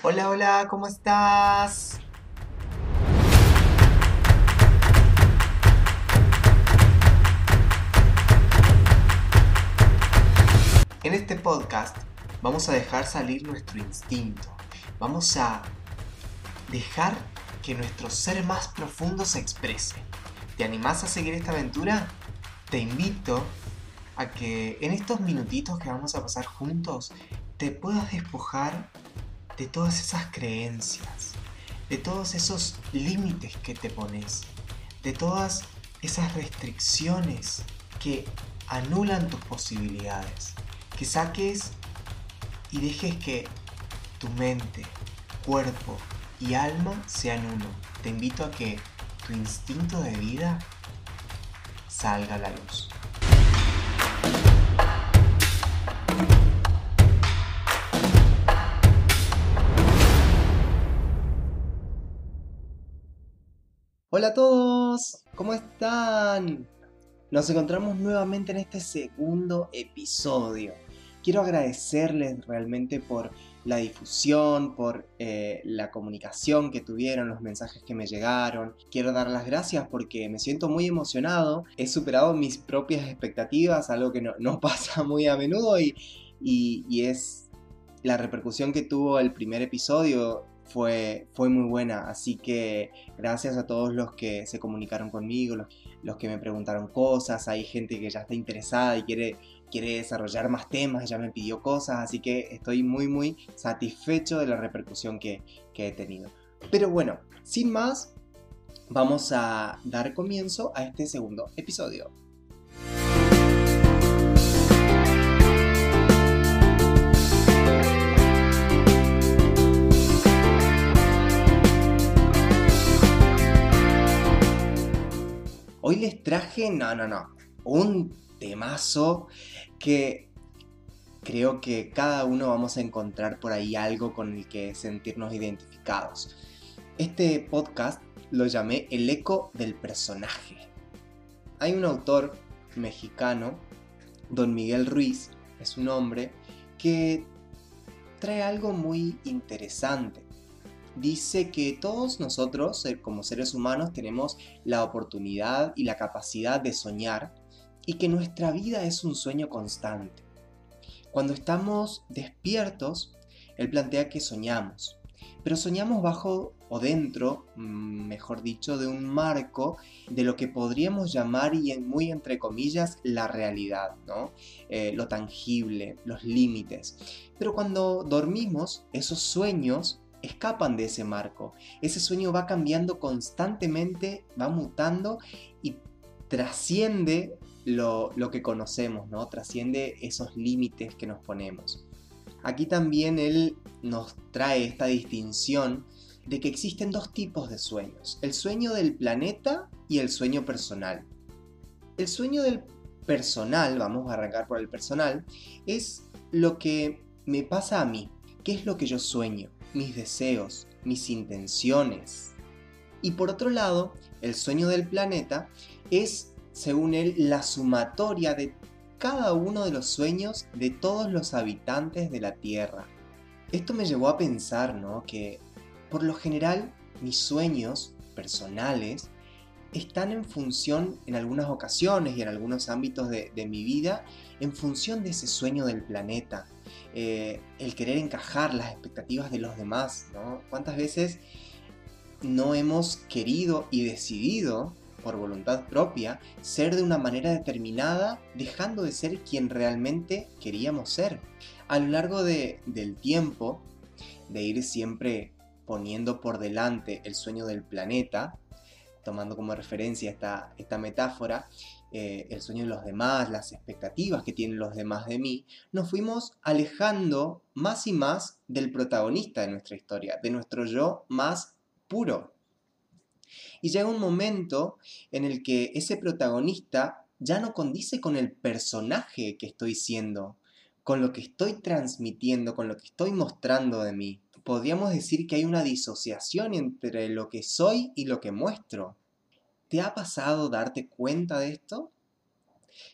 Hola, hola, ¿cómo estás? En este podcast vamos a dejar salir nuestro instinto. Vamos a dejar que nuestro ser más profundo se exprese. ¿Te animás a seguir esta aventura? Te invito a que en estos minutitos que vamos a pasar juntos te puedas despojar de todas esas creencias, de todos esos límites que te pones, de todas esas restricciones que anulan tus posibilidades, que saques y dejes que tu mente, cuerpo y alma sean uno. Te invito a que tu instinto de vida salga a la luz. Hola a todos, ¿cómo están? Nos encontramos nuevamente en este segundo episodio. Quiero agradecerles realmente por la difusión, por eh, la comunicación que tuvieron, los mensajes que me llegaron. Quiero dar las gracias porque me siento muy emocionado. He superado mis propias expectativas, algo que no, pasa muy a menudo y, y es la repercusión que tuvo el primer episodio fue, fue muy buena. Así que gracias a todos los que se comunicaron conmigo, los, que me preguntaron cosas. Hay gente que ya está interesada y quiere, quiere desarrollar más temas, ya me pidió cosas. Así que estoy muy, muy satisfecho de la repercusión que, que he tenido. Pero bueno, sin más, vamos a dar comienzo a este segundo episodio. Traje, no, no, no, un temazo que creo que cada uno vamos a encontrar por ahí algo con el que sentirnos identificados. Este podcast lo llamé El eco del personaje. Hay un autor mexicano, don Miguel Ruiz, es un hombre, que trae algo muy interesante dice que todos nosotros, eh, como seres humanos, tenemos la oportunidad y la capacidad de soñar y que nuestra vida es un sueño constante. Cuando estamos despiertos, él plantea que soñamos, pero soñamos bajo o dentro, mm, mejor dicho, de un marco de lo que podríamos llamar, y en muy entre comillas, la realidad, ¿no? Eh, lo tangible, los límites. Pero cuando dormimos, esos sueños escapan de ese marco. Ese sueño va cambiando constantemente, va mutando y trasciende lo, que conocemos, ¿no? Trasciende esos límites que nos ponemos. Aquí también él nos trae esta distinción de que existen dos tipos de sueños, el sueño del planeta y el sueño personal. El sueño del personal, vamos a arrancar por el personal, es lo que me pasa a mí, qué es lo que yo sueño mis deseos, mis intenciones. Y por otro lado, el sueño del planeta es, según él, la sumatoria de cada uno de los sueños de todos los habitantes de la Tierra. Esto me llevó a pensar, ¿no? Que por lo general mis sueños personales están en función, en algunas ocasiones y en algunos ámbitos de, de mi vida, en función de ese sueño del planeta, eh, el querer encajar las expectativas de los demás, ¿no? ¿Cuántas veces no hemos querido y decidido, por voluntad propia, ser de una manera determinada, dejando de ser quien realmente queríamos ser? A lo largo del tiempo, de ir siempre poniendo por delante el sueño del planeta, tomando como referencia esta, esta metáfora, eh, el sueño de los demás, las expectativas que tienen los demás de mí, nos fuimos alejando más y más del protagonista de nuestra historia, de nuestro yo más puro. Y llega un momento en el que ese protagonista ya no condice con el personaje que estoy siendo, con lo que estoy transmitiendo, con lo que estoy mostrando de mí. Podríamos decir que hay una disociación entre lo que soy y lo que muestro. ¿Te ha pasado darte cuenta de esto?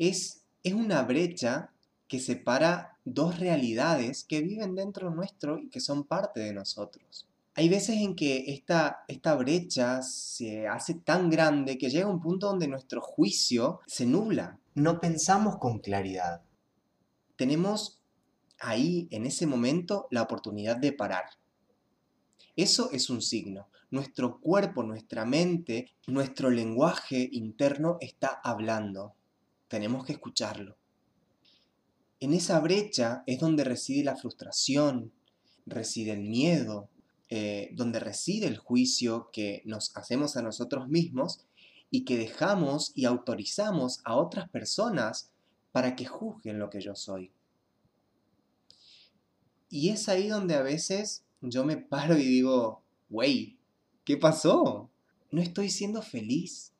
Es, es una brecha que separa dos realidades que viven dentro nuestro y que son parte de nosotros. Hay veces en que esta, esta brecha se hace tan grande que llega un punto donde nuestro juicio se nubla. No pensamos con claridad. Tenemos ahí, en ese momento, la oportunidad de parar. Eso es un signo. Nuestro cuerpo, nuestra mente, nuestro lenguaje interno está hablando. Tenemos que escucharlo. En esa brecha es donde reside la frustración, reside el miedo, eh, donde reside el juicio que nos hacemos a nosotros mismos y que dejamos y autorizamos a otras personas para que juzguen lo que yo soy. Y es ahí donde a veces yo me paro y digo, wey, ¿qué pasó? No estoy siendo feliz.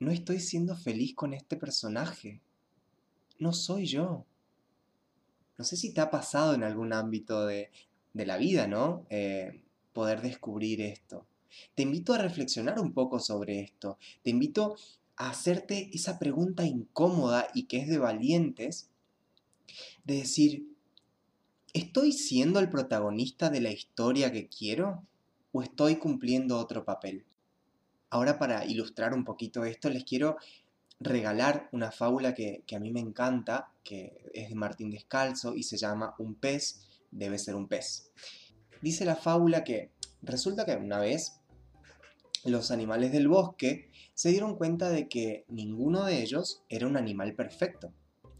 No estoy siendo feliz con este personaje. No soy yo. No sé si te ha pasado en algún ámbito de, la vida, ¿no? Eh, poder descubrir esto. Te invito a reflexionar un poco sobre esto. Te invito hacerte esa pregunta incómoda y que es de valientes, de decir, ¿estoy siendo el protagonista de la historia que quiero o estoy cumpliendo otro papel? Ahora para ilustrar un poquito esto, les quiero regalar una fábula que, a mí me encanta, que es de Martín Descalzo y se llama Un pez debe ser un pez. Dice la fábula que resulta que una vez los animales del bosque se dieron cuenta de que ninguno de ellos era un animal perfecto.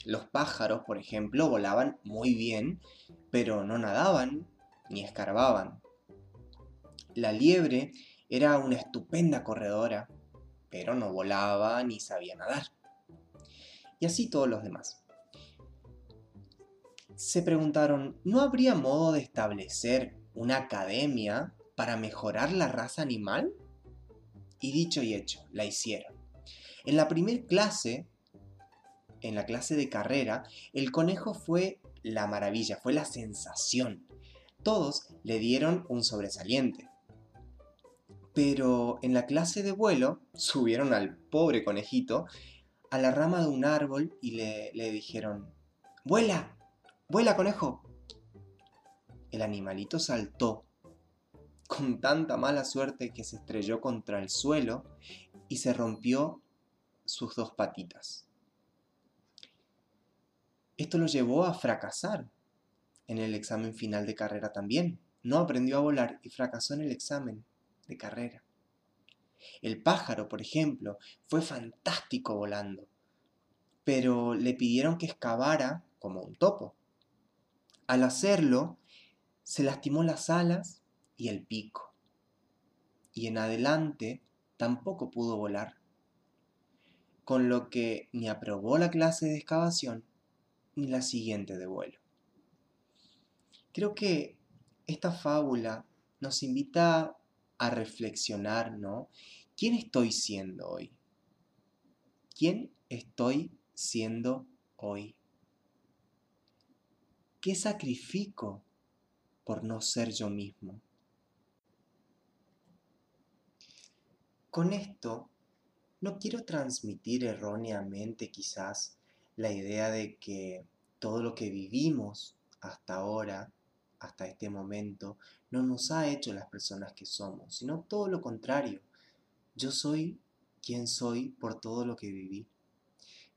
Los pájaros, por ejemplo, volaban muy bien, pero no nadaban ni escarbaban. La liebre era una estupenda corredora, pero no volaba ni sabía nadar. Y así todos los demás. Se preguntaron, ¿no habría modo de establecer una academia para mejorar la raza animal? Y dicho y hecho, la hicieron. En la primer clase, en la clase de carrera, el conejo fue la maravilla, fue la sensación. Todos le dieron un sobresaliente. Pero en la clase de vuelo subieron al pobre conejito a la rama de un árbol y le, dijeron, ¡Vuela! ¡Vuela, conejo! El animalito saltó con tanta mala suerte que se estrelló contra el suelo y se rompió sus dos patitas. Esto lo llevó a fracasar en el examen final de carrera también. No aprendió a volar y fracasó en el examen de carrera. El pájaro, por ejemplo, fue fantástico volando, pero le pidieron que excavara como un topo. Al hacerlo, se lastimó las alas y el pico, y en adelante tampoco pudo volar, con lo que ni aprobó la clase de excavación ni la siguiente de vuelo. Creo que esta fábula nos invita a reflexionar, ¿no? ¿Quién estoy siendo hoy? ¿Quién estoy siendo hoy? ¿Qué sacrifico por no ser yo mismo? Con esto, no quiero transmitir erróneamente quizás la idea de que todo lo que vivimos hasta ahora hasta este momento no nos ha hecho las personas que somos, sino todo lo contrario. Yo soy quien soy por todo lo que viví.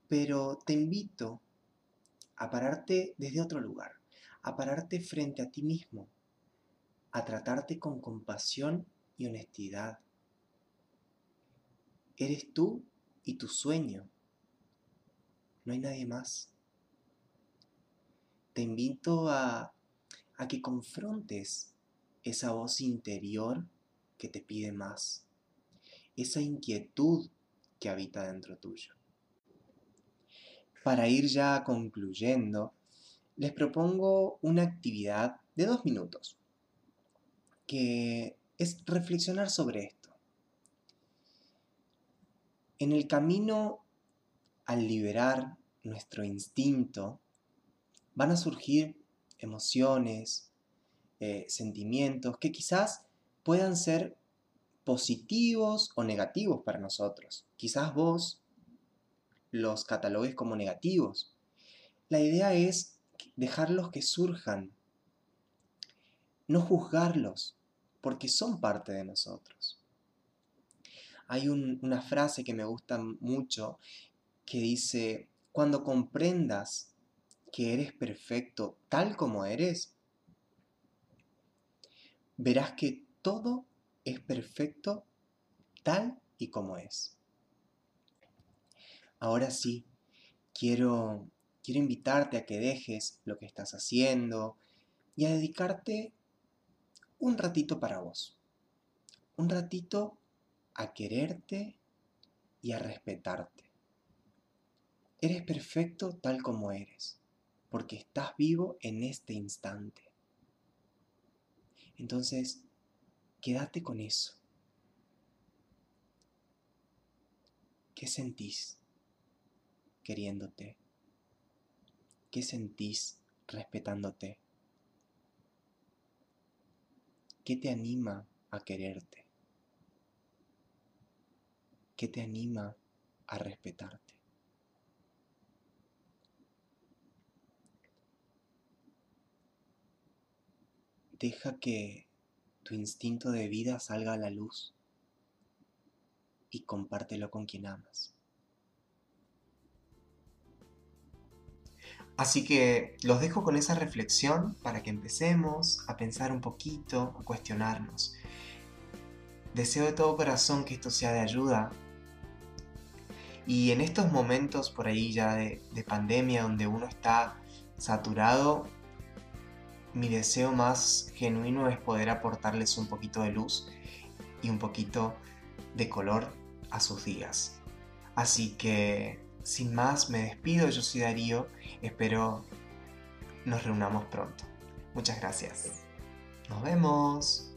Pero te invito a pararte desde otro lugar, a pararte frente a ti mismo, a tratarte con compasión y honestidad. Eres tú y tu sueño. No hay nadie más. Te invito a a que confrontes esa voz interior que te pide más, esa inquietud que habita dentro tuyo. Para ir ya concluyendo, les propongo una actividad de dos minutos, que es reflexionar sobre esto. En el camino al liberar nuestro instinto, van a surgir emociones, eh, sentimientos que quizás puedan ser positivos o negativos para nosotros. Quizás vos los catalogues como negativos. La idea es dejarlos que surjan, no juzgarlos, porque son parte de nosotros. Hay una frase que me gusta mucho que dice, cuando comprendas que eres perfecto tal como eres, verás que todo es perfecto tal y como es. Ahora sí, quiero, quiero invitarte a que dejes lo que estás haciendo y a dedicarte un ratito para vos. Un ratito a quererte y a respetarte. Eres perfecto tal como eres, porque estás vivo en este instante. Entonces, quédate con eso. ¿Qué sentís queriéndote? ¿Qué sentís respetándote? ¿Qué te anima a quererte? ¿Qué te anima a respetarte? Deja que tu instinto de vida salga a la luz y compártelo con quien amas. Así que los dejo con esa reflexión para que empecemos a pensar un poquito, a cuestionarnos. Deseo de todo corazón que esto sea de ayuda. Y en estos momentos por ahí ya de, de pandemia donde uno está saturado, mi deseo más genuino es poder aportarles un poquito de luz y un poquito de color a sus días. Así que, sin más, me despido, yo soy Darío, espero nos reunamos pronto. Muchas gracias. Nos vemos.